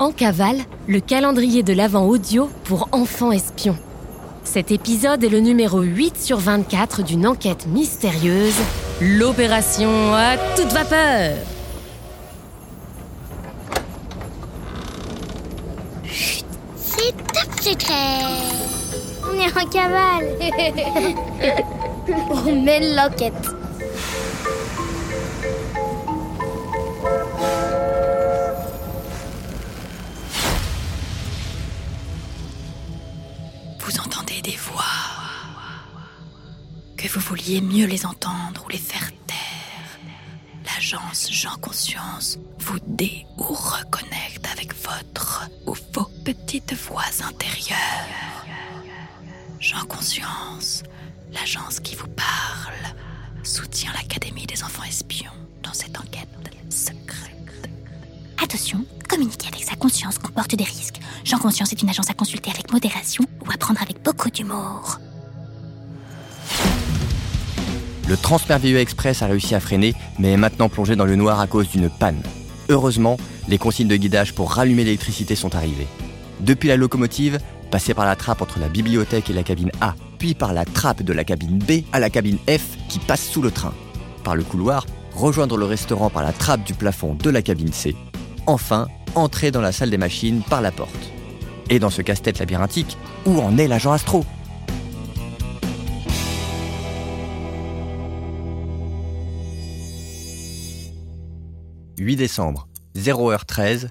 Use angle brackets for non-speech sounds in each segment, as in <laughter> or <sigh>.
En cavale, le calendrier de l'Avent audio pour enfants espions. Cet épisode est le numéro 8 sur 24 d'une enquête mystérieuse, l'opération à toute vapeur. C'est top secret On est en cavale <laughs> On mène l'enquête des voix. Que vous vouliez mieux les entendre ou les faire taire. L'agence Jean Conscience vous dé ou reconnecte avec votre ou vos petites voix intérieures. Jean Conscience, l'agence qui vous parle, soutient l'Académie des enfants espions dans cette enquête secrète. Attention, communiquer avec sa conscience comporte des risques. Jean Conscience est une agence à consulter avec modération ou à prendre avec beaucoup d'humour. Le Transmerveilleux Express a réussi à freiner, mais est maintenant plongé dans le noir à cause d'une panne. Heureusement, les consignes de guidage pour rallumer l'électricité sont arrivées. Depuis la locomotive, passer par la trappe entre la bibliothèque et la cabine A, puis par la trappe de la cabine B à la cabine F qui passe sous le train. Par le couloir, rejoindre le restaurant par la trappe du plafond de la cabine C. Enfin, entrer dans la salle des machines par la porte. Et dans ce casse-tête labyrinthique, où en est l'agent Astro? 8 décembre, 0h13,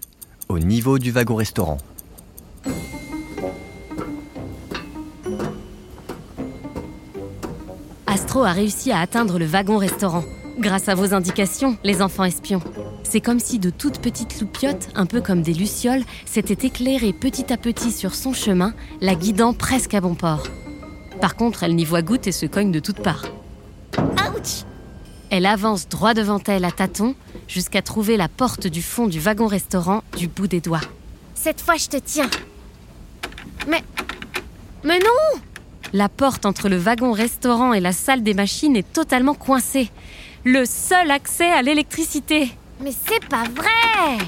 au niveau du wagon-restaurant. Astro a réussi à atteindre le wagon-restaurant. Grâce à vos indications, les enfants espions. C'est comme si de toutes petites loupiottes, un peu comme des lucioles, s'étaient éclairées petit à petit sur son chemin, la guidant presque à bon port. Par contre, elle n'y voit goutte et se cogne de toutes parts. Ouch Elle avance droit devant elle à tâtons jusqu'à trouver la porte du fond du wagon-restaurant du bout des doigts. Cette fois, je te tiens. Mais... Mais non La porte entre le wagon-restaurant et la salle des machines est totalement coincée. Le seul accès à l'électricité. Mais c'est pas vrai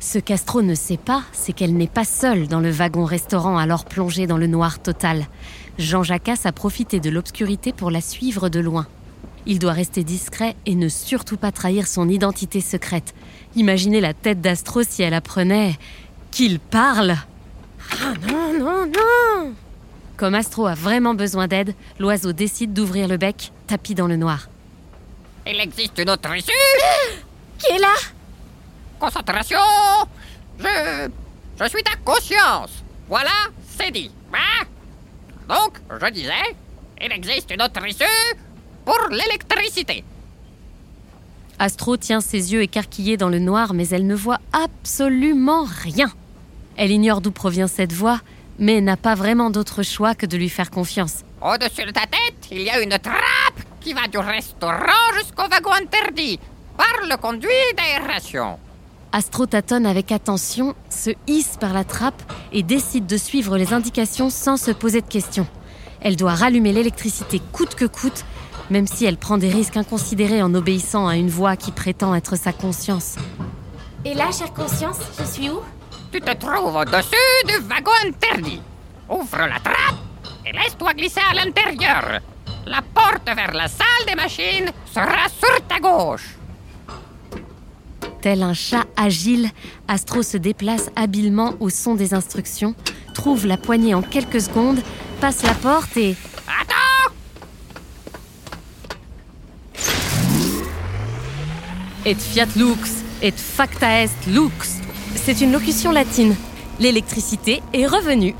Ce qu'Astro ne sait pas, c'est qu'elle n'est pas seule dans le wagon-restaurant alors plongé dans le noir total. Jean Jacas a profité de l'obscurité pour la suivre de loin. Il doit rester discret et ne surtout pas trahir son identité secrète. Imaginez la tête d'Astro si elle apprenait qu'il parle. Ah non, non, non Comme Astro a vraiment besoin d'aide, l'oiseau décide d'ouvrir le bec, tapis dans le noir. Il existe une autre issue Qui est là? Concentration Je... Je suis ta conscience Voilà, c'est dit. Hein? Donc, je disais, il existe une autre issue pour l'électricité. Astro tient ses yeux écarquillés dans le noir, mais elle ne voit absolument rien. Elle ignore d'où provient cette voix, mais n'a pas vraiment d'autre choix que de lui faire confiance. Au-dessus de ta tête, il y a une trappe qui va du restaurant jusqu'au wagon interdit par le conduit d'aération. Astro tâtonne avec attention, se hisse par la trappe et décide de suivre les indications sans se poser de questions. Elle doit rallumer l'électricité coûte que coûte, même si elle prend des risques inconsidérés en obéissant à une voix qui prétend être sa conscience. Et là, chère conscience, je suis où? Tu te trouves au-dessus du wagon interdit. Ouvre la trappe et laisse-toi glisser à l'intérieur. La porte vers la salle des machines sera sur ta gauche. Tel un chat agile, Astro se déplace habilement au son des instructions, trouve la poignée en quelques secondes, passe la porte et... Attends Et fiat lux, et facta est lux. C'est une locution latine. L'électricité est revenue.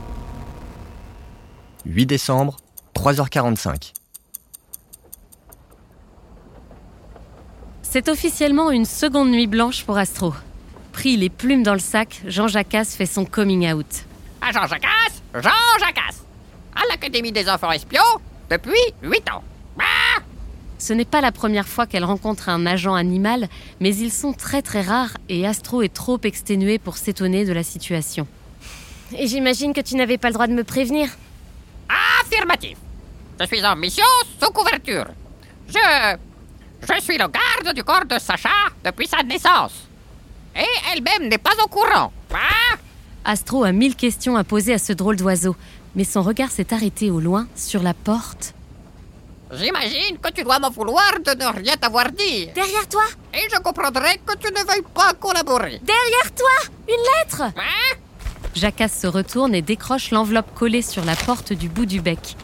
8 décembre, 3h45. C'est officiellement une seconde nuit blanche pour Astro. Pris les plumes dans le sac, Jean Jacas fait son coming out. À Jean Jacasse, Jean Jacasse, à l'Académie des enfants espions depuis 8 ans. Ah Ce n'est pas la première fois qu'elle rencontre un agent animal, mais ils sont très très rares et Astro est trop exténué pour s'étonner de la situation. Et j'imagine que tu n'avais pas le droit de me prévenir. Affirmatif. Je suis en mission sous couverture. Je. Je suis le garde du corps de Sacha depuis sa naissance. Et elle-même n'est pas au courant. Ah Astro a mille questions à poser à ce drôle d'oiseau, mais son regard s'est arrêté au loin, sur la porte. J'imagine que tu dois m'en vouloir de ne rien t'avoir dit. Derrière toi? Et je comprendrai que tu ne veuilles pas collaborer. Derrière toi? Une lettre? Hein? Jacasse se retourne et décroche l'enveloppe collée sur la porte du bout du bec.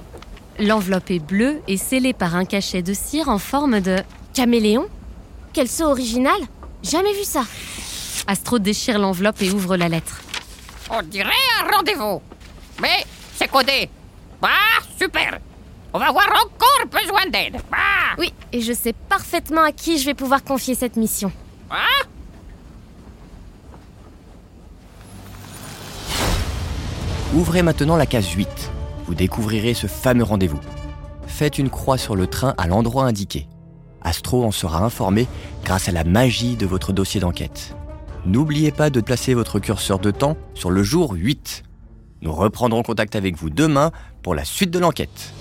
L'enveloppe est bleue et scellée par un cachet de cire en forme de... Caméléon? Quel saut original? Jamais vu ça. Astro déchire l'enveloppe et ouvre la lettre. On dirait un rendez-vous. Mais c'est codé. Bah, super. On va avoir encore besoin d'aide. Bah, Oui, et je sais parfaitement à qui je vais pouvoir confier cette mission. hein? Ouvrez maintenant la case 8. Vous découvrirez ce fameux rendez-vous. Faites une croix sur le train à l'endroit indiqué. Astro en sera informé grâce à la magie de votre dossier d'enquête. N'oubliez pas de placer votre curseur de temps sur le jour 8. Nous reprendrons contact avec vous demain pour la suite de l'enquête.